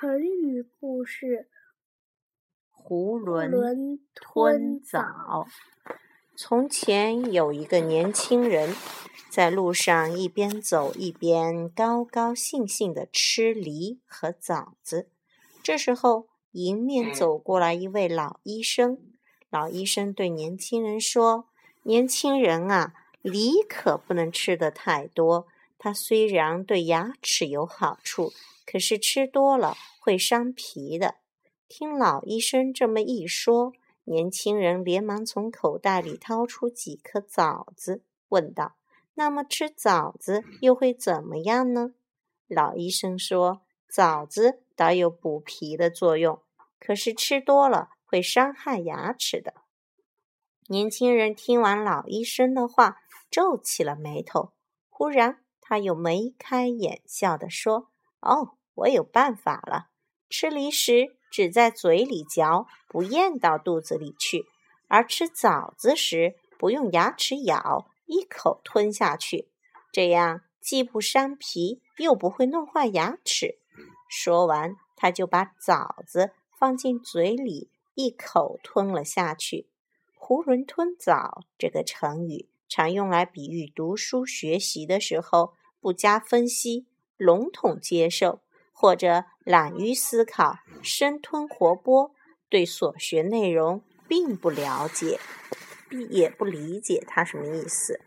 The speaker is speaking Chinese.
成语故事：囫囵吞枣。从前有一个年轻人，在路上一边走一边高高兴兴地吃梨和枣子。这时候，迎面走过来一位老医生。老医生对年轻人说：“年轻人啊，梨可不能吃的太多。它虽然对牙齿有好处。”可是吃多了会伤脾的。听老医生这么一说，年轻人连忙从口袋里掏出几颗枣子，问道：“那么吃枣子又会怎么样呢？”老医生说：“枣子倒有补脾的作用，可是吃多了会伤害牙齿的。”年轻人听完老医生的话，皱起了眉头。忽然，他又眉开眼笑地说：“哦。”我有办法了，吃梨时只在嘴里嚼，不咽到肚子里去；而吃枣子时，不用牙齿咬，一口吞下去。这样既不伤皮，又不会弄坏牙齿。说完，他就把枣子放进嘴里，一口吞了下去。囫囵吞枣这个成语，常用来比喻读书学习的时候不加分析，笼统接受。或者懒于思考，生吞活剥，对所学内容并不了解，也不理解它什么意思。